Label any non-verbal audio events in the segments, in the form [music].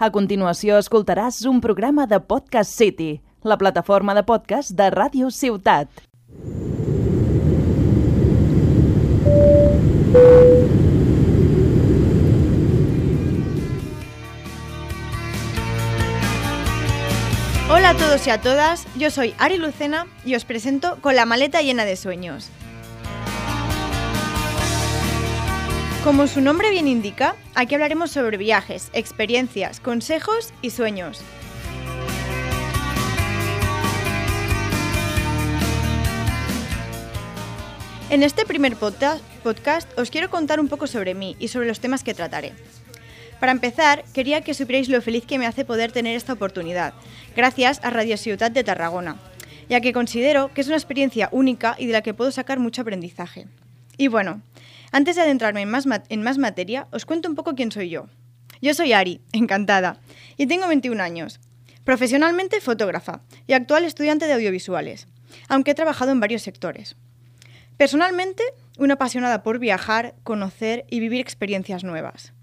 A continuació escoltaràs un programa de Podcast City, la plataforma de podcast de Ràdio Ciutat. Hola a todos y a todas, yo soy Ari Lucena y os presento con la maleta llena de sueños. Como su nombre bien indica, aquí hablaremos sobre viajes, experiencias, consejos y sueños. En este primer podcast os quiero contar un poco sobre mí y sobre los temas que trataré. Para empezar, quería que supierais lo feliz que me hace poder tener esta oportunidad, gracias a Radio Ciutat de Tarragona, ya que considero que es una experiencia única y de la que puedo sacar mucho aprendizaje. Y bueno, antes de adentrarme en más, en más materia, os cuento un poco quién soy yo. Yo soy Ari, encantada, y tengo 21 años. Profesionalmente fotógrafa y actual estudiante de audiovisuales, aunque he trabajado en varios sectores. Personalmente, una apasionada por viajar, conocer y vivir experiencias nuevas.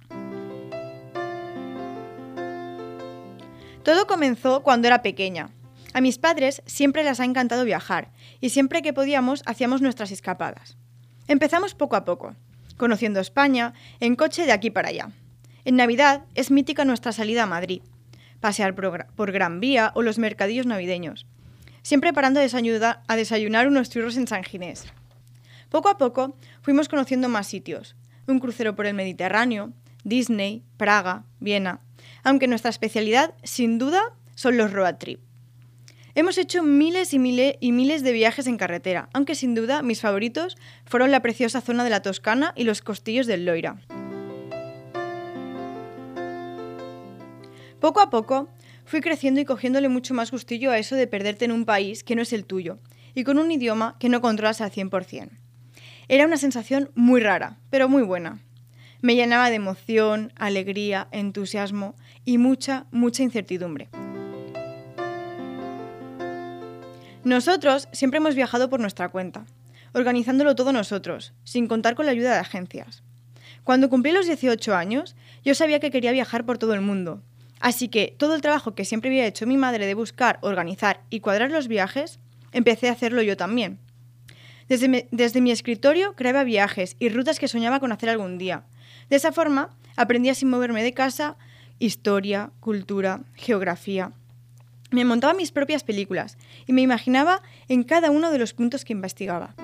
Todo comenzó cuando era pequeña. A mis padres siempre les ha encantado viajar y siempre que podíamos hacíamos nuestras escapadas. Empezamos poco a poco, conociendo España en coche de aquí para allá. En Navidad es mítica nuestra salida a Madrid, pasear por, Gran Vía o los mercadillos navideños, siempre parando a desayunar unos churros en San Ginés. Poco a poco fuimos conociendo más sitios, un crucero por el Mediterráneo, Disney, Praga, Viena, aunque nuestra especialidad, sin duda, son los road trip. Hemos hecho miles y, miles y miles de viajes en carretera, aunque sin duda mis favoritos fueron la preciosa zona de la Toscana y los costillos del Loira. Poco a poco fui creciendo y cogiéndole mucho más gustillo a eso de perderte en un país que no es el tuyo y con un idioma que no controlas al 100%. Era una sensación muy rara, pero muy buena. Me llenaba de emoción, alegría, entusiasmo y mucha, mucha incertidumbre. Nosotros siempre hemos viajado por nuestra cuenta, organizándolo todo nosotros, sin contar con la ayuda de agencias. Cuando cumplí los 18 años, yo sabía que quería viajar por todo el mundo, así que todo el trabajo que siempre había hecho mi madre de buscar, organizar y cuadrar los viajes, empecé a hacerlo yo también. Desde mi, escritorio creaba viajes y rutas que soñaba con hacer algún día, de esa forma, aprendía sin moverme de casa historia, cultura, geografía. Me montaba mis propias películas y me imaginaba en cada uno de los puntos que investigaba.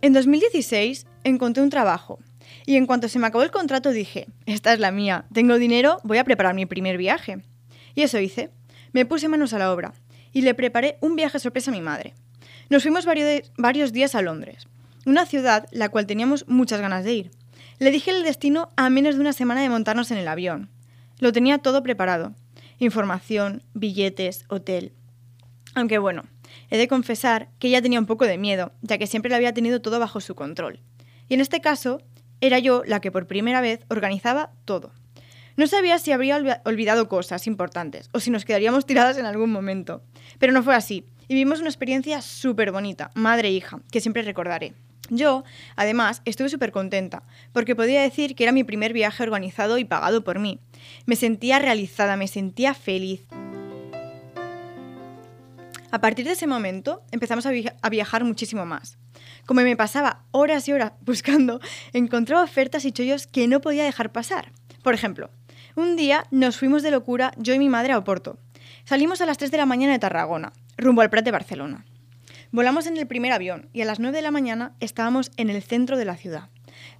En 2016 encontré un trabajo y en cuanto se me acabó el contrato dije, esta es la mía, tengo dinero, voy a preparar mi primer viaje. Y eso hice. Me puse manos a la obra y le preparé un viaje sorpresa a mi madre. Nos fuimos varios días a Londres una ciudad la cual teníamos muchas ganas de ir. Le dije el destino a menos de una semana de montarnos en el avión. Lo tenía todo preparado. Información, billetes, hotel. Aunque bueno, he de confesar que ella tenía un poco de miedo, ya que siempre lo había tenido todo bajo su control. Y en este caso, era yo la que por primera vez organizaba todo. No sabía si habría olvidado cosas importantes o si nos quedaríamos tiradas en algún momento. Pero no fue así, y vimos una experiencia súper bonita, madre e hija, que siempre recordaré. Yo, además, estuve súper contenta, porque podía decir que era mi primer viaje organizado y pagado por mí. Me sentía realizada, me sentía feliz. A partir de ese momento empezamos a, viajar muchísimo más. Como me pasaba horas y horas [laughs] buscando, encontraba ofertas y chollos que no podía dejar pasar. Por ejemplo, un día nos fuimos de locura yo y mi madre a Oporto. Salimos a las 3 de la mañana de Tarragona, rumbo al Prat de Barcelona. Volamos en el primer avión y a las 9 de la mañana estábamos en el centro de la ciudad.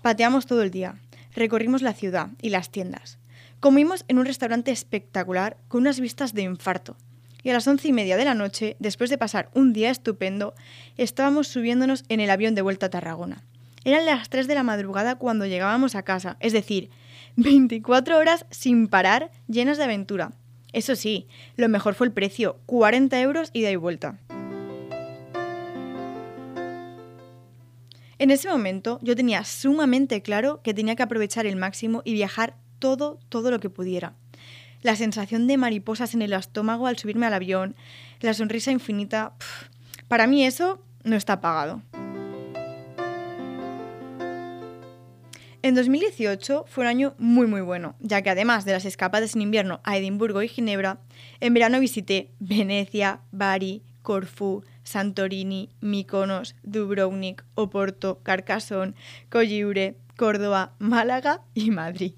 Pateamos todo el día, recorrimos la ciudad y las tiendas. Comimos en un restaurante espectacular con unas vistas de infarto. Y a las once y media de la noche, después de pasar un día estupendo, estábamos subiéndonos en el avión de vuelta a Tarragona. Eran las 3 de la madrugada cuando llegábamos a casa, es decir, 24 horas sin parar, llenas de aventura. Eso sí, lo mejor fue el precio, 40 euros ida y vuelta. En ese momento yo tenía sumamente claro que tenía que aprovechar el máximo y viajar todo, todo lo que pudiera. La sensación de mariposas en el estómago al subirme al avión, la sonrisa infinita, para mí eso no está pagado. En 2018 fue un año muy muy bueno, ya que además de las escapadas en invierno a Edimburgo y Ginebra, en verano visité Venecia, Bari, Corfú, Santorini, Mykonos, Dubrovnik, Oporto, Carcassonne, Colliure, Córdoba, Málaga y Madrid.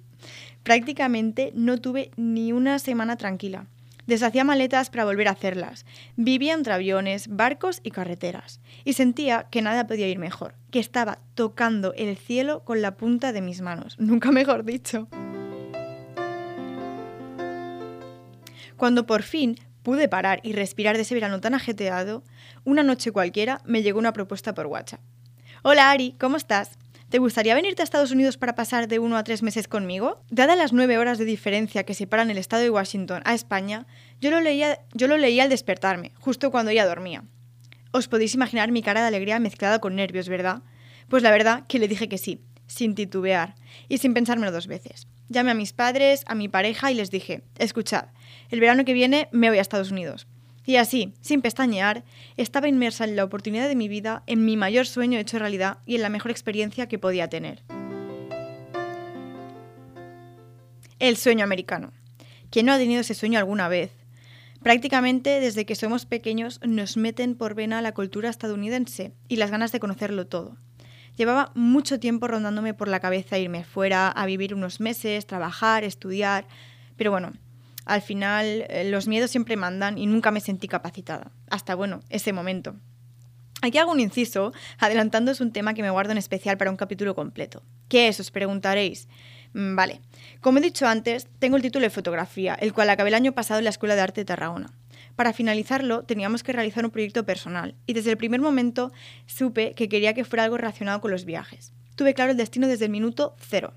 Prácticamente no tuve ni una semana tranquila. Deshacía maletas para volver a hacerlas. Vivía entre aviones, barcos y carreteras. Y sentía que nada podía ir mejor, que estaba tocando el cielo con la punta de mis manos. [laughs] Nunca mejor dicho. Cuando por fin pude parar y respirar de ese verano tan ajeteado, una noche cualquiera me llegó una propuesta por WhatsApp. Hola Ari, ¿cómo estás? ¿Te gustaría venirte a Estados Unidos para pasar de uno a tres meses conmigo? Dadas las nueve horas de diferencia que separan el estado de Washington a España, yo lo, leía, yo lo leía al despertarme, justo cuando ella dormía. Os podéis imaginar mi cara de alegría mezclada con nervios, ¿verdad? Pues la verdad que le dije que sí, sin titubear y sin pensármelo dos veces. Llamé a mis padres, a mi pareja y les dije, escuchad, el verano que viene me voy a Estados Unidos. Y así, sin pestañear, estaba inmersa en la oportunidad de mi vida, en mi mayor sueño hecho realidad y en la mejor experiencia que podía tener. El sueño americano. ¿Quién no ha tenido ese sueño alguna vez? Prácticamente desde que somos pequeños nos meten por vena la cultura estadounidense y las ganas de conocerlo todo. Llevaba mucho tiempo rondándome por la cabeza irme fuera a vivir unos meses, trabajar, estudiar, pero bueno, al final eh, los miedos siempre mandan y nunca me sentí capacitada. Hasta, bueno, ese momento. Aquí hago un inciso, adelantándoos un tema que me guardo en especial para un capítulo completo. ¿Qué es? Os preguntaréis. Mm, vale. Como he dicho antes, tengo el título de fotografía, el cual acabé el año pasado en la Escuela de Arte de Tarragona. Para finalizarlo, teníamos que realizar un proyecto personal, y desde el primer momento supe que quería que fuera algo relacionado con los viajes. Tuve claro el destino desde el minuto cero.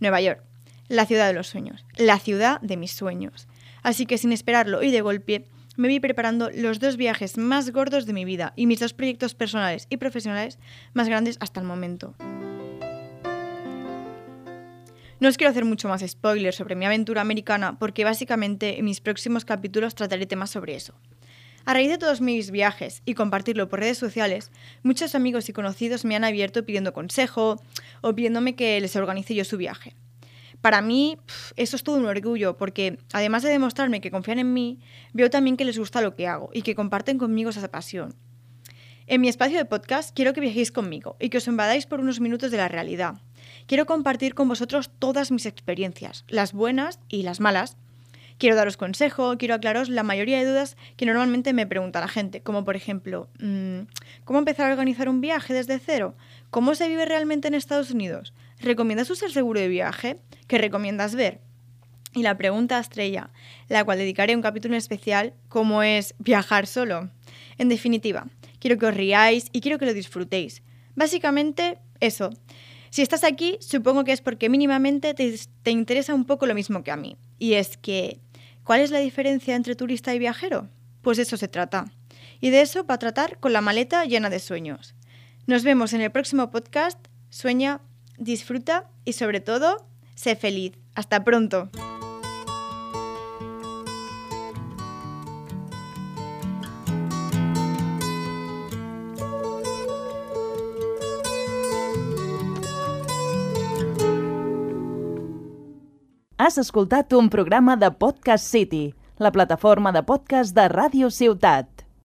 Nueva York la ciudad de los sueños, la ciudad de mis sueños. Así que sin esperarlo y de golpe, me vi preparando los dos viajes más gordos de mi vida y mis dos proyectos personales y profesionales más grandes hasta el momento. No os quiero hacer mucho más spoilers sobre mi aventura americana porque básicamente en mis próximos capítulos trataré temas sobre eso. A raíz de todos mis viajes y compartirlo por redes sociales, muchos amigos y conocidos me han abierto pidiendo consejo o pidiéndome que les organice yo su viaje. Para mí, eso es todo un orgullo, porque además de demostrarme que confían en mí, veo también que les gusta lo que hago y que comparten conmigo esa pasión. En mi espacio de podcast quiero que viajéis conmigo y que os invadáis por unos minutos de la realidad. Quiero compartir con vosotros todas mis experiencias, las buenas y las malas. Quiero daros consejo, quiero aclararos la mayoría de dudas que normalmente me pregunta la gente, como por ejemplo, mm, ¿cómo empezar a organizar un viaje desde cero? ¿Cómo se vive realmente en Estados Unidos? ¿Recomiendas usar seguro de viaje? ¿Qué recomiendas ver? Y la pregunta estrella, la cual dedicaré un capítulo especial, ¿cómo es viajar solo? En definitiva, quiero que os riáis y quiero que lo disfrutéis. Básicamente, eso. Si estás aquí, supongo que es porque mínimamente te, te interesa un poco lo mismo que a mí. Y es que, ¿cuál es la diferencia entre turista y viajero? Pues eso se trata. Y de eso va a tratar con la maleta llena de sueños. Nos vemos en el próximo podcast. Sueña disfruta y sobre todo, sé feliz. Hasta pronto. Has escoltat un programa de Podcast City, la plataforma de podcast de Ràdio Ciutat.